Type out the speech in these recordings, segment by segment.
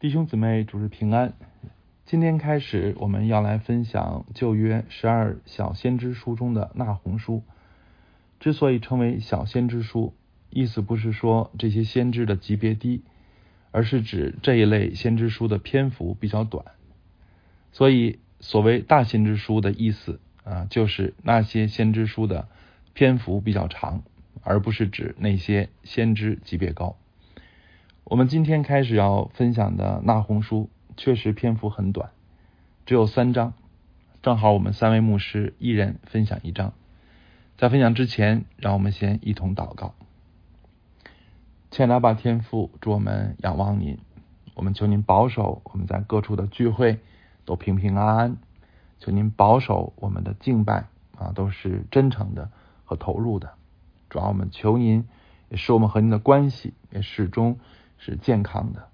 弟兄姊妹，主日平安。今天开始，我们要来分享旧约十二小先知书中的那红书。之所以称为小先知书，意思不是说这些先知的级别低，而是指这一类先知书的篇幅比较短。所以，所谓大先知书的意思啊，就是那些先知书的篇幅比较长，而不是指那些先知级别高。我们今天开始要分享的那红书确实篇幅很短，只有三章，正好我们三位牧师一人分享一章。在分享之前，让我们先一同祷告。亲爱的天父，祝我们仰望您，我们求您保守我们在各处的聚会都平平安安，求您保守我们的敬拜啊都是真诚的和投入的。主要我们求您，也是我们和您的关系也始终。是健康的，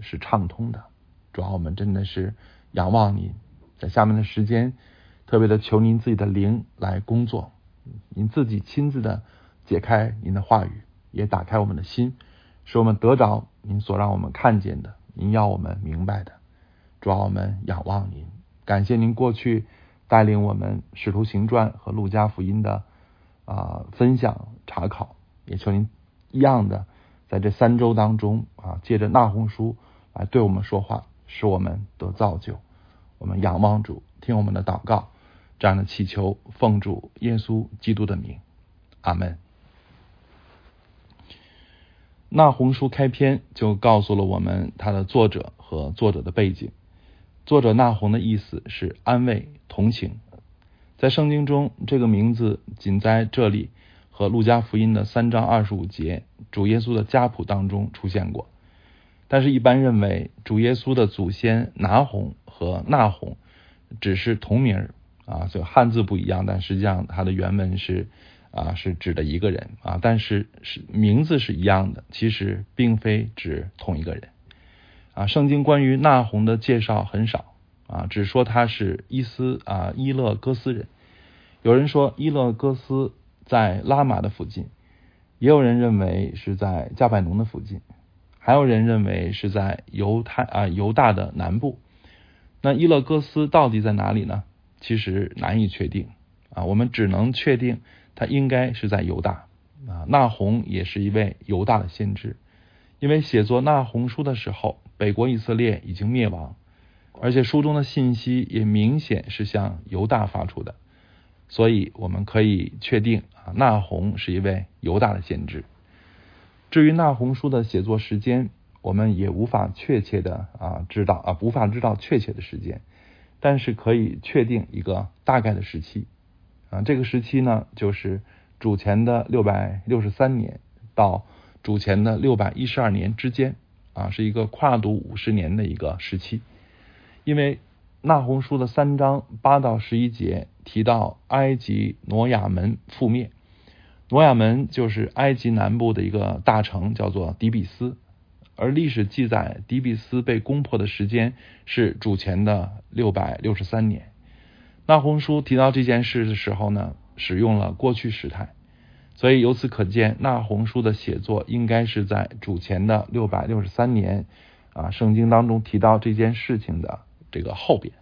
是畅通的。主要我们真的是仰望您，在下面的时间，特别的求您自己的灵来工作，您自己亲自的解开您的话语，也打开我们的心，使我们得着您所让我们看见的，您要我们明白的。主要我们仰望您，感谢您过去带领我们《使徒行传》和《路加福音》的啊分享查考，也求您一样的。在这三周当中啊，借着那红书来对我们说话，使我们得造就。我们仰望主，听我们的祷告，这样的祈求，奉主耶稣基督的名，阿门。那红书开篇就告诉了我们他的作者和作者的背景。作者那红的意思是安慰、同情。在圣经中，这个名字仅在这里。和路加福音的三章二十五节，主耶稣的家谱当中出现过，但是，一般认为主耶稣的祖先拿红和那红只是同名儿啊，就汉字不一样，但实际上它的原文是啊，是指的一个人啊，但是是名字是一样的，其实并非指同一个人啊。圣经关于那红的介绍很少啊，只说他是伊斯啊伊勒戈斯人，有人说伊勒戈斯。在拉玛的附近，也有人认为是在加百农的附近，还有人认为是在犹太啊犹大的南部。那伊勒戈斯到底在哪里呢？其实难以确定啊，我们只能确定他应该是在犹大啊。那红也是一位犹大的先知，因为写作那红书的时候，北国以色列已经灭亡，而且书中的信息也明显是向犹大发出的。所以我们可以确定啊，那红是一位犹大的先知。至于那红书的写作时间，我们也无法确切的啊知道啊，无法知道确切的时间，但是可以确定一个大概的时期啊。这个时期呢，就是主前的六百六十三年到主前的六百一十二年之间啊，是一个跨度五十年的一个时期，因为。那红书的三章八到十一节提到埃及挪亚门覆灭，挪亚门就是埃及南部的一个大城，叫做底比斯。而历史记载底比斯被攻破的时间是主前的六百六十三年。那红书提到这件事的时候呢，使用了过去时态，所以由此可见，那红书的写作应该是在主前的六百六十三年啊。圣经当中提到这件事情的。这个后边，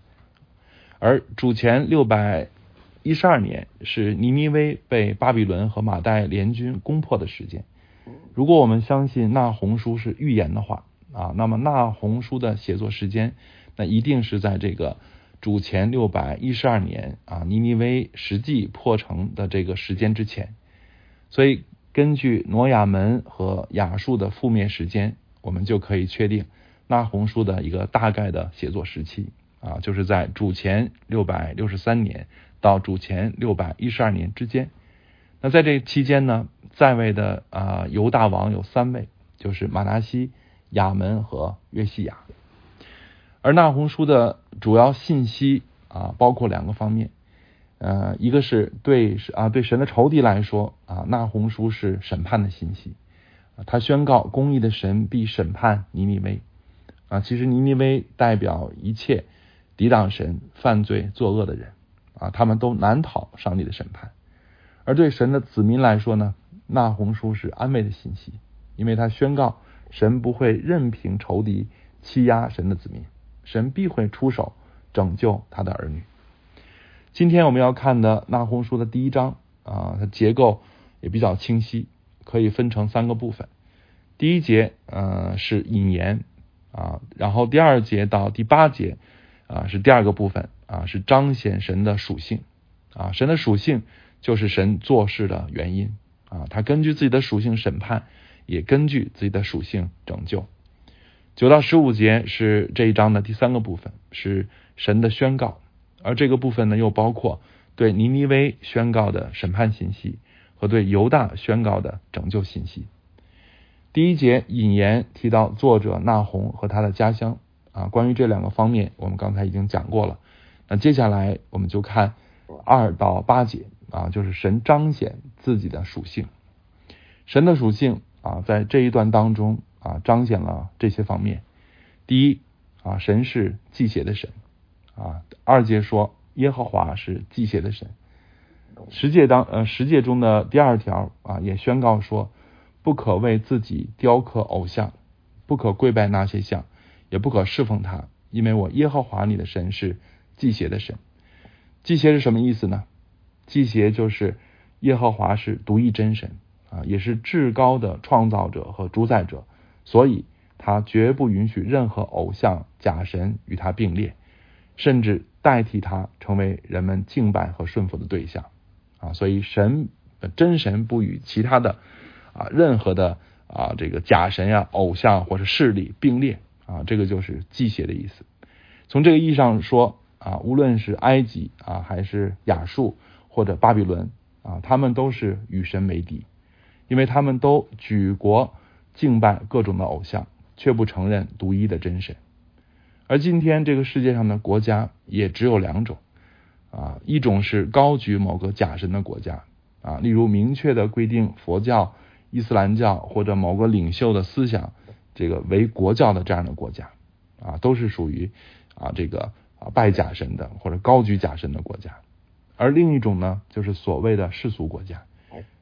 而主前六百一十二年是尼尼微被巴比伦和马代联军攻破的时间。如果我们相信那红书是预言的话啊，那么那红书的写作时间，那一定是在这个主前六百一十二年啊，尼尼微实际破城的这个时间之前。所以，根据挪亚门和亚述的覆灭时间，我们就可以确定。那红书的一个大概的写作时期啊，就是在主前六百六十三年到主前六百一十二年之间。那在这期间呢，在位的啊犹大王有三位，就是马拿西、亚门和约西亚。而那红书的主要信息啊，包括两个方面，呃，一个是对啊对神的仇敌来说啊，那红书是审判的信息，他宣告公义的神必审判尼尼微。啊，其实尼尼微代表一切抵挡神、犯罪、作恶的人啊，他们都难逃上帝的审判。而对神的子民来说呢，那红书是安慰的信息，因为他宣告神不会任凭仇敌欺压神的子民，神必会出手拯救他的儿女。今天我们要看的那红书的第一章啊，它结构也比较清晰，可以分成三个部分。第一节呃是引言啊，然后第二节到第八节啊是第二个部分啊，是彰显神的属性啊，神的属性就是神做事的原因啊，他根据自己的属性审判，也根据自己的属性拯救。九到十五节是这一章的第三个部分，是神的宣告。而这个部分呢，又包括对尼尼微宣告的审判信息和对犹大宣告的拯救信息。第一节引言提到作者纳红和他的家乡啊，关于这两个方面，我们刚才已经讲过了。那接下来我们就看二到八节啊，就是神彰显自己的属性。神的属性啊，在这一段当中啊，彰显了这些方面。第一啊，神是祭邪的神。啊，二节说耶和华是祭邪的神。十诫当呃十诫中的第二条啊，也宣告说，不可为自己雕刻偶像，不可跪拜那些像，也不可侍奉他，因为我耶和华你的神是祭邪的神。祭邪是什么意思呢？祭邪就是耶和华是独一真神啊，也是至高的创造者和主宰者，所以他绝不允许任何偶像假神与他并列。甚至代替他成为人们敬拜和顺服的对象啊，所以神真神不与其他的啊任何的啊这个假神呀、偶像或者势力并列啊，这个就是祭邪的意思。从这个意义上说啊，无论是埃及啊，还是亚述或者巴比伦啊，他们都是与神为敌，因为他们都举国敬拜各种的偶像，却不承认独一的真神。而今天这个世界上的国家也只有两种啊，一种是高举某个假神的国家啊，例如明确的规定佛教、伊斯兰教或者某个领袖的思想这个为国教的这样的国家啊，都是属于啊这个啊拜假神的或者高举假神的国家。而另一种呢，就是所谓的世俗国家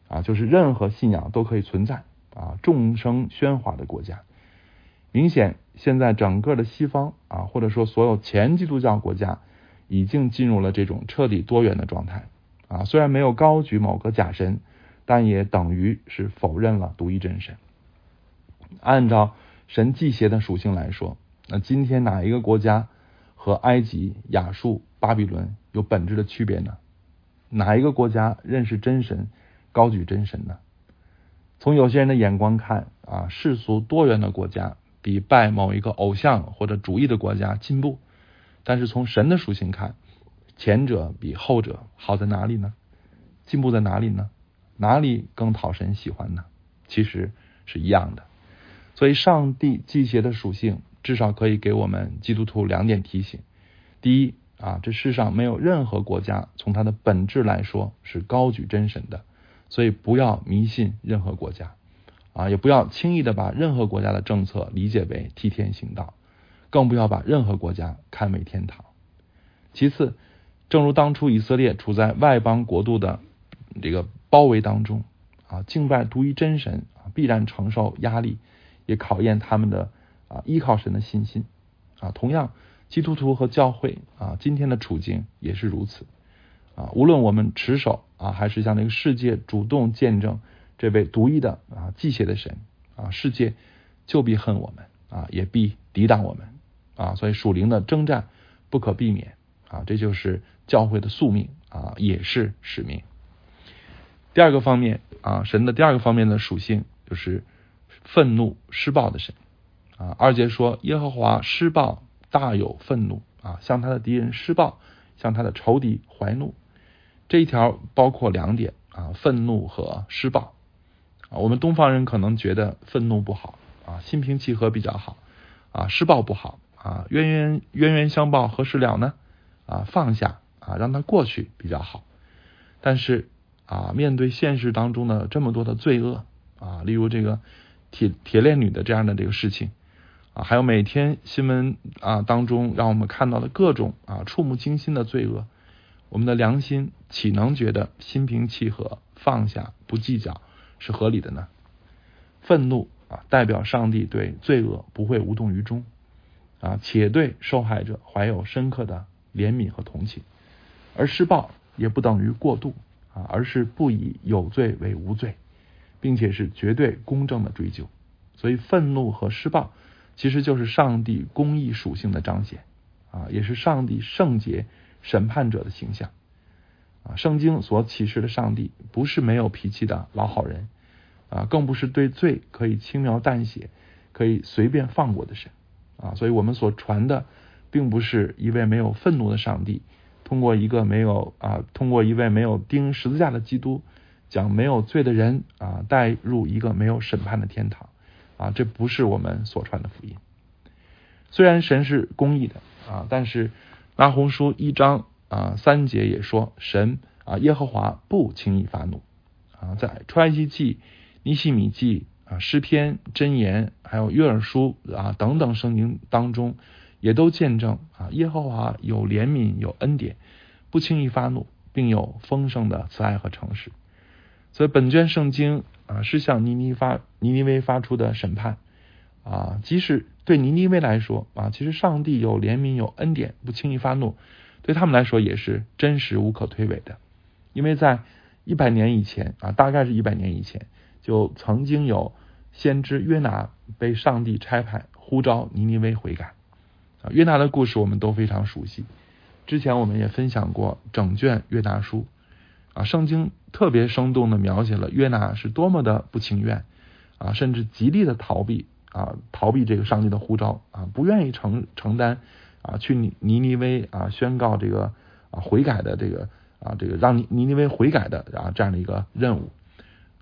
啊，就是任何信仰都可以存在啊，众生喧哗的国家。明显，现在整个的西方啊，或者说所有前基督教国家，已经进入了这种彻底多元的状态啊。虽然没有高举某个假神，但也等于是否认了独一真神。按照神祭邪的属性来说，那今天哪一个国家和埃及、亚述、巴比伦有本质的区别呢？哪一个国家认识真神、高举真神呢？从有些人的眼光看啊，世俗多元的国家。比拜某一个偶像或者主义的国家进步，但是从神的属性看，前者比后者好在哪里呢？进步在哪里呢？哪里更讨神喜欢呢？其实是一样的。所以，上帝祭邪的属性至少可以给我们基督徒两点提醒：第一啊，这世上没有任何国家从它的本质来说是高举真神的，所以不要迷信任何国家。啊，也不要轻易的把任何国家的政策理解为替天行道，更不要把任何国家看为天堂。其次，正如当初以色列处在外邦国度的这个包围当中，啊，敬拜独一真神啊，必然承受压力，也考验他们的啊依靠神的信心。啊，同样，基督徒和教会啊，今天的处境也是如此。啊，无论我们持守啊，还是向这个世界主动见证。这位独一的啊，祭邪的神啊，世界就必恨我们啊，也必抵挡我们啊，所以属灵的征战不可避免啊，这就是教会的宿命啊，也是使命。第二个方面啊，神的第二个方面的属性就是愤怒施暴的神啊。二节说耶和华施暴大有愤怒啊，向他的敌人施暴，向他的仇敌怀怒。这一条包括两点啊，愤怒和施暴。啊，我们东方人可能觉得愤怒不好啊，心平气和比较好啊，施暴不好啊，冤冤冤冤相报何时了呢？啊，放下啊，让它过去比较好。但是啊，面对现实当中的这么多的罪恶啊，例如这个铁铁链女的这样的这个事情啊，还有每天新闻啊当中让我们看到的各种啊触目惊心的罪恶，我们的良心岂能觉得心平气和、放下不计较？是合理的呢？愤怒啊，代表上帝对罪恶不会无动于衷啊，且对受害者怀有深刻的怜悯和同情，而施暴也不等于过度啊，而是不以有罪为无罪，并且是绝对公正的追究。所以，愤怒和施暴其实就是上帝公义属性的彰显啊，也是上帝圣洁审判者的形象啊。圣经所启示的上帝不是没有脾气的老好人啊，更不是对罪可以轻描淡写、可以随便放过的神。啊，所以我们所传的，并不是一位没有愤怒的上帝，通过一个没有啊，通过一位没有钉十字架的基督，将没有罪的人啊带入一个没有审判的天堂啊，这不是我们所传的福音。虽然神是公义的啊，但是拿红书一章啊三节也说，神啊耶和华不轻易发怒啊，在出埃及记、尼西米记。啊，诗篇、箴言，还有约珥书啊等等圣经当中，也都见证啊，耶和华有怜悯，有恩典，不轻易发怒，并有丰盛的慈爱和诚实。所以本卷圣经啊，是向尼尼发尼尼微发出的审判啊，即使对尼尼微来说啊，其实上帝有怜悯，有恩典，不轻易发怒，对他们来说也是真实无可推诿的，因为在一百年以前啊，大概是一百年以前。就曾经有先知约拿被上帝差派呼召尼尼微悔改啊，约拿的故事我们都非常熟悉。之前我们也分享过整卷约拿书啊，圣经特别生动的描写了约拿是多么的不情愿啊，甚至极力的逃避啊，逃避这个上帝的呼召啊，不愿意承承担啊去尼尼尼微啊宣告这个啊悔改的这个啊这个让尼尼尼微悔改的啊这样的一个任务。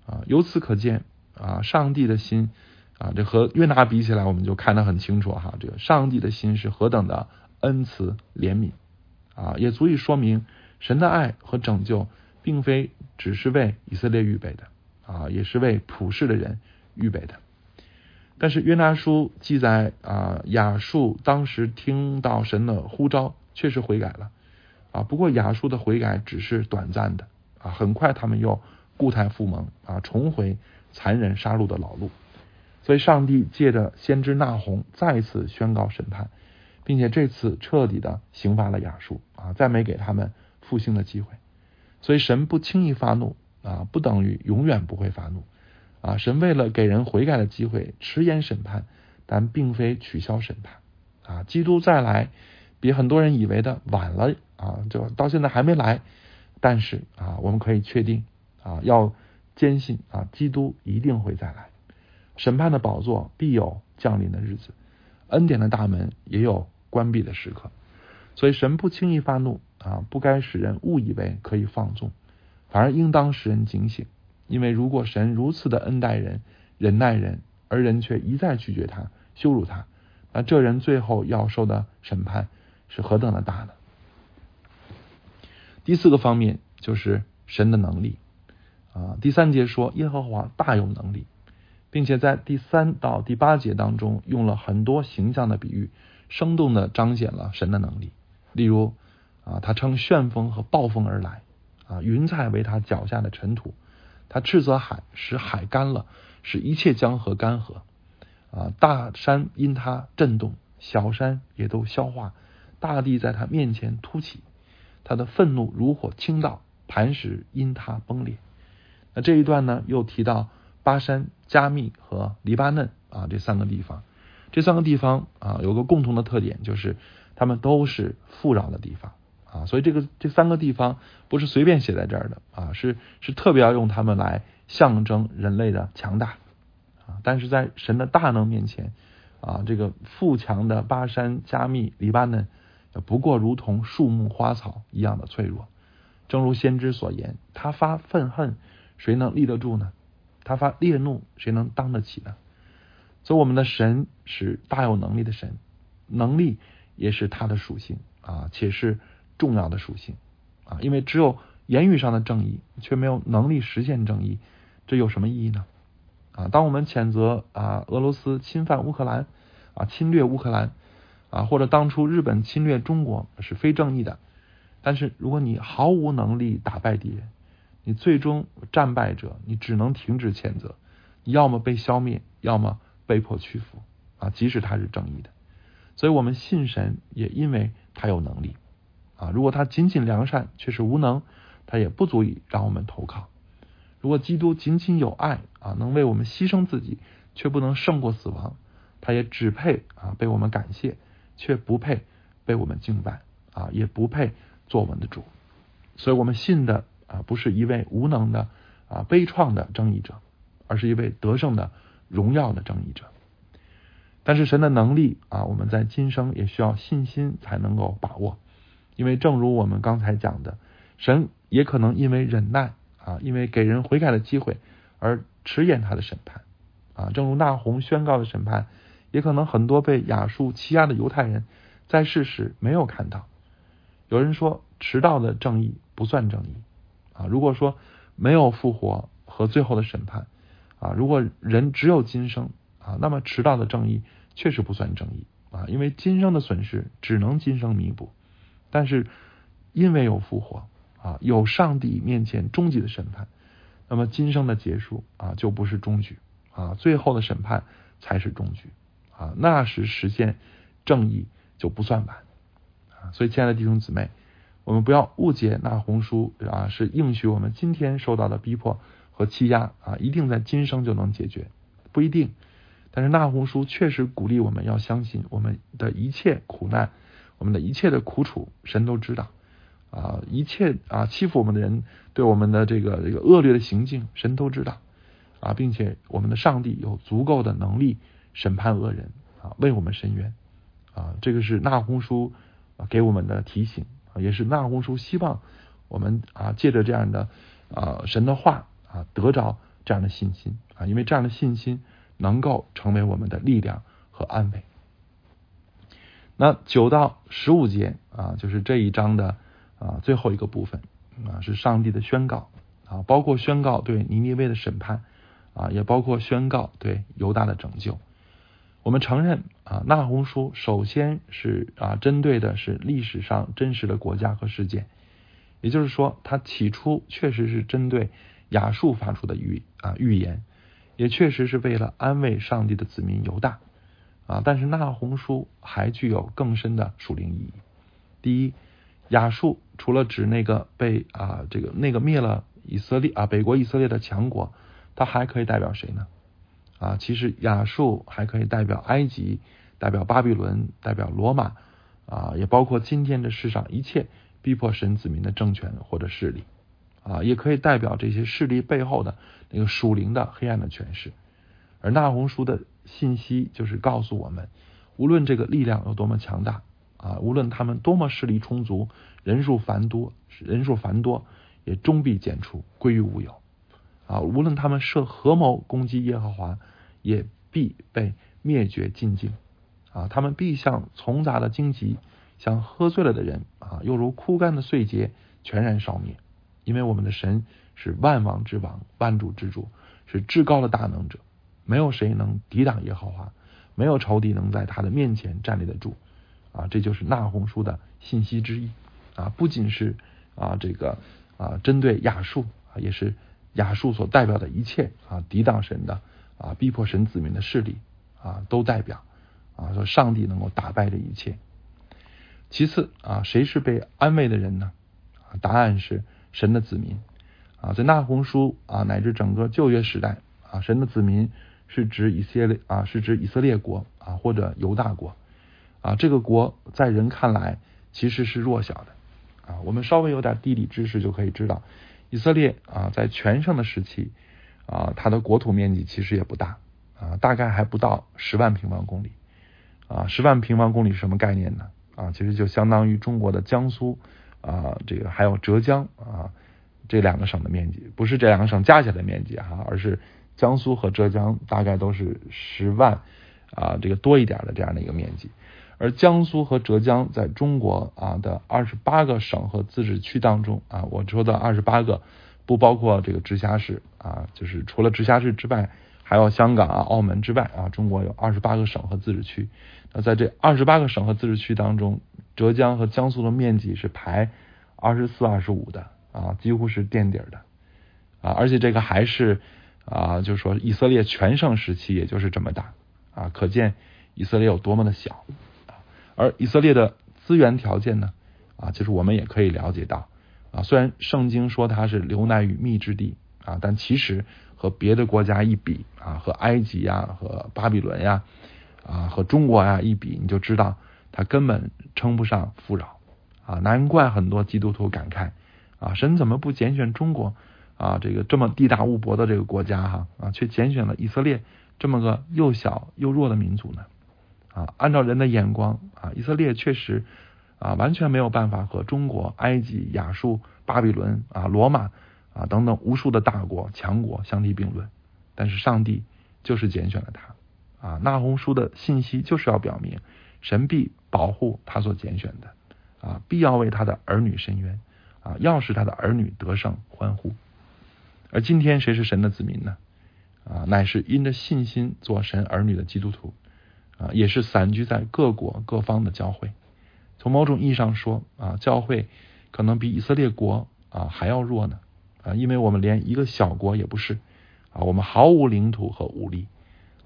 啊，由此可见啊，上帝的心啊，这和约拿比起来，我们就看得很清楚哈。这个上帝的心是何等的恩慈怜悯啊，也足以说明神的爱和拯救，并非只是为以色列预备的啊，也是为普世的人预备的。但是约拿书记载啊，亚述当时听到神的呼召，确实悔改了啊。不过亚述的悔改只是短暂的啊，很快他们又。固态复萌啊，重回残忍杀戮的老路，所以上帝借着先知纳洪再次宣告审判，并且这次彻底的刑罚了亚述啊，再没给他们复兴的机会。所以神不轻易发怒啊，不等于永远不会发怒啊。神为了给人悔改的机会，迟延审判，但并非取消审判啊。基督再来，比很多人以为的晚了啊，就到现在还没来，但是啊，我们可以确定。啊，要坚信啊，基督一定会再来，审判的宝座必有降临的日子，恩典的大门也有关闭的时刻，所以神不轻易发怒啊，不该使人误以为可以放纵，反而应当使人警醒，因为如果神如此的恩待人、忍耐人，而人却一再拒绝他、羞辱他，那这人最后要受的审判是何等的大呢？第四个方面就是神的能力。啊，第三节说耶和华大有能力，并且在第三到第八节当中用了很多形象的比喻，生动的彰显了神的能力。例如啊，他乘旋风和暴风而来，啊，云彩为他脚下的尘土，他斥责海，使海干了，使一切江河干涸。啊，大山因他震动，小山也都消化，大地在他面前凸起，他的愤怒如火倾倒，磐石因他崩裂。那这一段呢，又提到巴山、加密和黎巴嫩啊这三个地方，这三个地方啊有个共同的特点，就是他们都是富饶的地方啊，所以这个这三个地方不是随便写在这儿的啊，是是特别要用他们来象征人类的强大啊，但是在神的大能面前啊，这个富强的巴山、加密、黎巴嫩不过如同树木花草一样的脆弱，正如先知所言，他发愤恨。谁能立得住呢？他发烈怒，谁能当得起呢？所以我们的神是大有能力的神，能力也是他的属性啊，且是重要的属性啊。因为只有言语上的正义，却没有能力实现正义，这有什么意义呢？啊，当我们谴责啊俄罗斯侵犯乌克兰啊侵略乌克兰啊，或者当初日本侵略中国是非正义的，但是如果你毫无能力打败敌人，你最终战败者，你只能停止谴责，要么被消灭，要么被迫屈服啊！即使他是正义的，所以我们信神，也因为他有能力啊。如果他仅仅良善却是无能，他也不足以让我们投靠。如果基督仅仅有爱啊，能为我们牺牲自己，却不能胜过死亡，他也只配啊被我们感谢，却不配被我们敬拜啊，也不配做我们的主。所以我们信的啊，不是一位无能的啊悲怆的正义者，而是一位得胜的荣耀的正义者。但是神的能力啊，我们在今生也需要信心才能够把握，因为正如我们刚才讲的，神也可能因为忍耐啊，因为给人悔改的机会而迟延他的审判啊。正如那红宣告的审判，也可能很多被亚述欺压的犹太人在世时没有看到。有人说，迟到的正义不算正义啊。如果说没有复活和最后的审判啊，如果人只有今生。啊，那么迟到的正义确实不算正义啊，因为今生的损失只能今生弥补，但是因为有复活啊，有上帝面前终极的审判，那么今生的结束啊就不是终局啊，最后的审判才是终局啊，那时实现正义就不算晚啊，所以亲爱的弟兄姊妹，我们不要误解那红书啊是应许我们今天受到的逼迫和欺压啊，一定在今生就能解决，不一定。但是那红书确实鼓励我们要相信，我们的一切苦难，我们的一切的苦楚，神都知道。啊，一切啊欺负我们的人，对我们的这个这个恶劣的行径，神都知道。啊，并且我们的上帝有足够的能力审判恶人啊，为我们伸冤。啊，这个是那红书给我们的提醒，也是那红书希望我们啊借着这样的啊神的话啊得着这样的信心啊，因为这样的信心。能够成为我们的力量和安慰。那九到十五节啊，就是这一章的啊最后一个部分啊，是上帝的宣告啊，包括宣告对尼尼微的审判啊，也包括宣告对犹大的拯救。我们承认啊，那红书首先是啊针对的是历史上真实的国家和事件，也就是说，它起初确实是针对亚述发出的预啊预言。也确实是为了安慰上帝的子民犹大啊，但是那红书还具有更深的属灵意义。第一，亚述除了指那个被啊这个那个灭了以色列啊北国以色列的强国，它还可以代表谁呢？啊，其实亚述还可以代表埃及，代表巴比伦，代表罗马啊，也包括今天的世上一切逼迫神子民的政权或者势力。啊，也可以代表这些势力背后的那个属灵的黑暗的权势，而纳红书的信息就是告诉我们，无论这个力量有多么强大啊，无论他们多么势力充足，人数繁多，人数繁多，也终必剪除，归于无有啊。无论他们设合谋攻击耶和华，也必被灭绝尽尽啊。他们必像嘈杂的荆棘，像喝醉了的人啊，又如枯干的碎秸，全然烧灭。因为我们的神是万王之王、万主之主，是至高的大能者，没有谁能抵挡耶和华，没有仇敌能在他的面前站立得住啊！这就是那红书的信息之一啊！不仅是啊这个啊针对亚述啊，也是亚述所代表的一切啊抵挡神的啊逼迫神子民的势力啊都代表啊说上帝能够打败这一切。其次啊，谁是被安慰的人呢？答案是。神的子民啊，在纳红书啊，乃至整个旧约时代啊，神的子民是指以色列啊，是指以色列国啊，或者犹大国啊。这个国在人看来其实是弱小的啊。我们稍微有点地理知识就可以知道，以色列啊，在全盛的时期啊，它的国土面积其实也不大啊，大概还不到十万平方公里啊。十万平方公里是什么概念呢？啊，其实就相当于中国的江苏。啊，这个还有浙江啊，这两个省的面积不是这两个省加起来的面积哈，而是江苏和浙江大概都是十万啊，这个多一点的这样的一个面积。而江苏和浙江在中国啊的二十八个省和自治区当中啊，我说的二十八个不包括这个直辖市啊，就是除了直辖市之外，还有香港啊、澳门之外啊，中国有二十八个省和自治区。那在这二十八个省和自治区当中，浙江和江苏的面积是排二十四、二十五的啊，几乎是垫底的啊，而且这个还是啊，就是说以色列全盛时期也就是这么大啊，可见以色列有多么的小。而以色列的资源条件呢？啊，就是我们也可以了解到，啊，虽然圣经说它是流奶与蜜之地啊，但其实和别的国家一比啊，和埃及呀、和巴比伦呀、啊和中国呀一比，你就知道它根本称不上富饶啊。难怪很多基督徒感慨啊，神怎么不拣选中国啊？这个这么地大物博的这个国家哈啊，却拣选了以色列这么个又小又弱的民族呢？啊，按照人的眼光啊，以色列确实。啊，完全没有办法和中国、埃及、亚述、巴比伦啊、罗马啊等等无数的大国强国相提并论。但是上帝就是拣选了他啊。那红书的信息就是要表明，神必保护他所拣选的啊，必要为他的儿女伸冤啊，要使他的儿女得胜欢呼。而今天谁是神的子民呢？啊，乃是因着信心做神儿女的基督徒啊，也是散居在各国各方的教会。从某种意义上说啊，教会可能比以色列国啊还要弱呢啊，因为我们连一个小国也不是啊，我们毫无领土和武力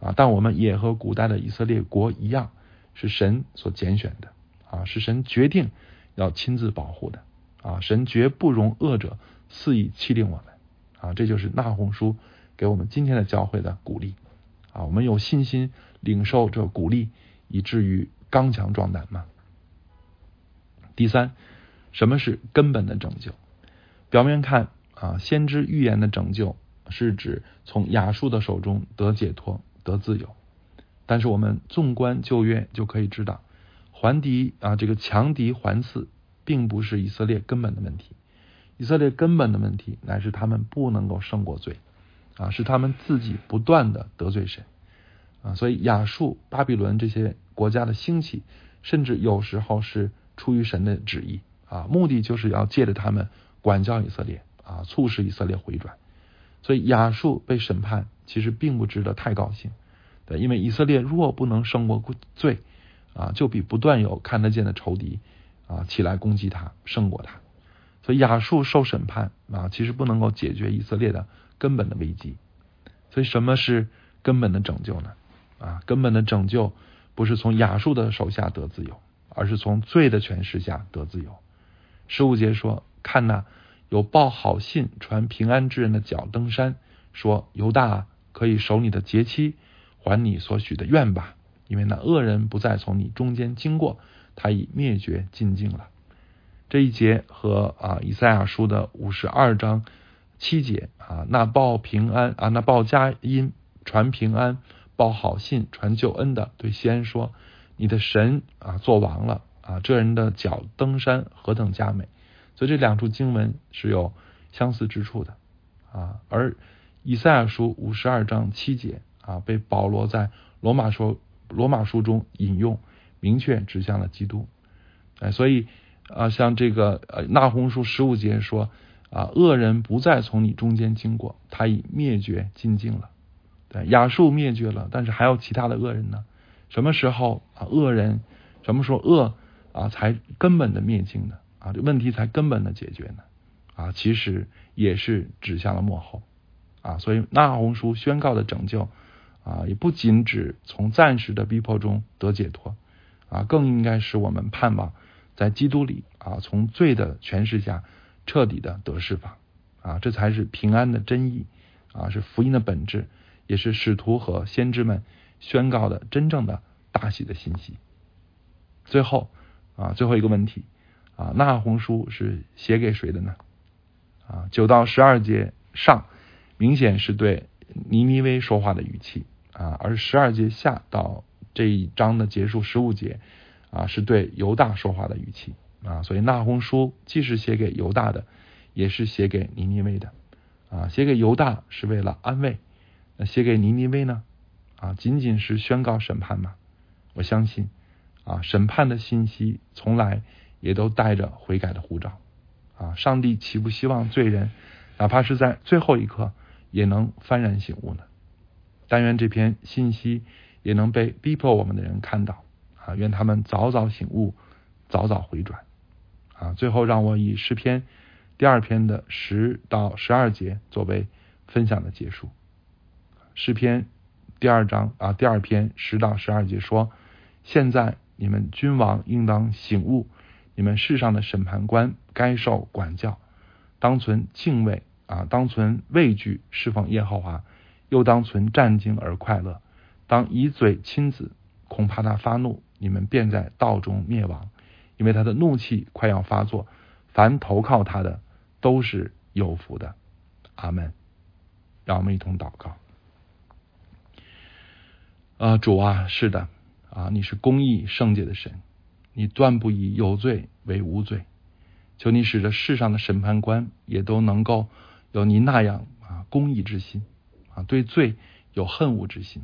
啊，但我们也和古代的以色列国一样，是神所拣选的啊，是神决定要亲自保护的啊，神绝不容恶者肆意欺凌我们啊，这就是那红书给我们今天的教会的鼓励啊，我们有信心领受这鼓励，以至于刚强壮胆吗？第三，什么是根本的拯救？表面看啊，先知预言的拯救是指从亚述的手中得解脱、得自由。但是我们纵观旧约就可以知道，还敌啊，这个强敌环伺，并不是以色列根本的问题。以色列根本的问题乃是他们不能够胜过罪啊，是他们自己不断的得罪神啊。所以亚述、巴比伦这些国家的兴起，甚至有时候是。出于神的旨意啊，目的就是要借着他们管教以色列啊，促使以色列回转。所以亚述被审判，其实并不值得太高兴。对，因为以色列若不能胜过罪啊，就比不断有看得见的仇敌啊起来攻击他胜过他。所以亚述受审判啊，其实不能够解决以色列的根本的危机。所以什么是根本的拯救呢？啊，根本的拯救不是从亚述的手下得自由。而是从罪的权势下得自由。十五节说：“看呐，有报好信传平安之人的脚登山，说犹大可以守你的节期，还你所许的愿吧，因为那恶人不再从你中间经过，他已灭绝尽尽了。”这一节和啊以赛亚书的五十二章七节啊，那报平安啊，那报佳音传平安，报好信传救恩的，对西安说。你的神啊，做王了啊！这人的脚登山何等佳美，所以这两处经文是有相似之处的啊。而以赛亚书五十二章七节啊，被保罗在罗马书罗马书中引用，明确指向了基督。哎，所以啊，像这个呃那红书十五节说啊，恶人不再从你中间经过，他已灭绝尽尽了。对，亚述灭绝了，但是还有其他的恶人呢。什么时候啊恶人，什么时候恶啊才根本的灭尽呢？啊，这问题才根本的解决呢？啊，其实也是指向了幕后啊。所以那红书宣告的拯救啊，也不仅指从暂时的逼迫中得解脱啊，更应该使我们盼望在基督里啊，从罪的权势下彻底的得释放啊，这才是平安的真意啊，是福音的本质，也是使徒和先知们。宣告的真正的大喜的信息。最后啊，最后一个问题啊，那红书是写给谁的呢？啊，九到十二节上明显是对尼尼微说话的语气啊，而十二节下到这一章的结束十五节啊，是对犹大说话的语气啊，所以那红书既是写给犹大的，也是写给尼尼微的啊，写给犹大是为了安慰，写给尼尼微呢？啊，仅仅是宣告审判吗？我相信，啊，审判的信息从来也都带着悔改的护照。啊，上帝岂不希望罪人，哪怕是在最后一刻，也能幡然醒悟呢？但愿这篇信息也能被逼迫我们的人看到。啊，愿他们早早醒悟，早早回转。啊，最后让我以诗篇第二篇的十到十二节作为分享的结束。诗篇。第二章啊，第二篇十到十二节说：现在你们君王应当醒悟，你们世上的审判官该受管教，当存敬畏啊，当存畏惧侍奉耶和华，又当存战惊而快乐。当以嘴亲子，恐怕他发怒，你们便在道中灭亡，因为他的怒气快要发作。凡投靠他的，都是有福的。阿门。让我们一同祷告。啊，主啊，是的，啊，你是公义圣洁的神，你断不以有罪为无罪。求你使得世上的审判官也都能够有你那样啊公义之心，啊对罪有恨恶之心。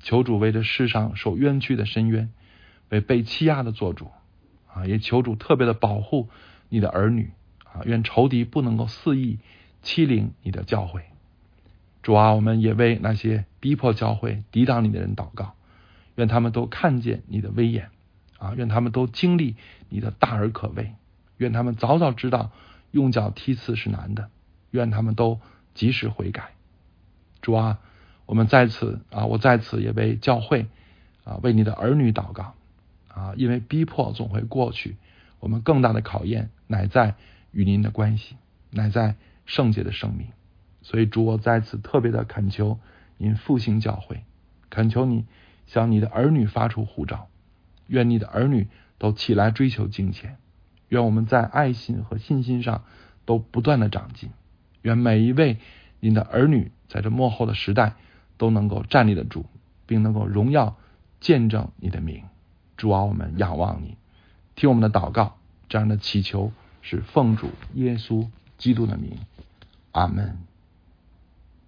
求主为这世上受冤屈的深渊，为被欺压的做主，啊，也求主特别的保护你的儿女，啊，愿仇敌不能够肆意欺凌你的教诲。主啊，我们也为那些逼迫教会、抵挡你的人祷告，愿他们都看见你的威严，啊，愿他们都经历你的大而可畏，愿他们早早知道用脚踢刺是难的，愿他们都及时悔改。主啊。我们在此啊，我在此也为教会啊，为你的儿女祷告啊，因为逼迫总会过去，我们更大的考验乃在与您的关系，乃在圣洁的生命。所以主，我在此特别的恳求您复兴教会，恳求你向你的儿女发出呼召，愿你的儿女都起来追求金钱，愿我们在爱心和信心上都不断的长进，愿每一位您的儿女在这幕后的时代。都能够站立得住，并能够荣耀见证你的名。主啊，我们仰望你，听我们的祷告，这样的祈求是奉主耶稣基督的名。阿门。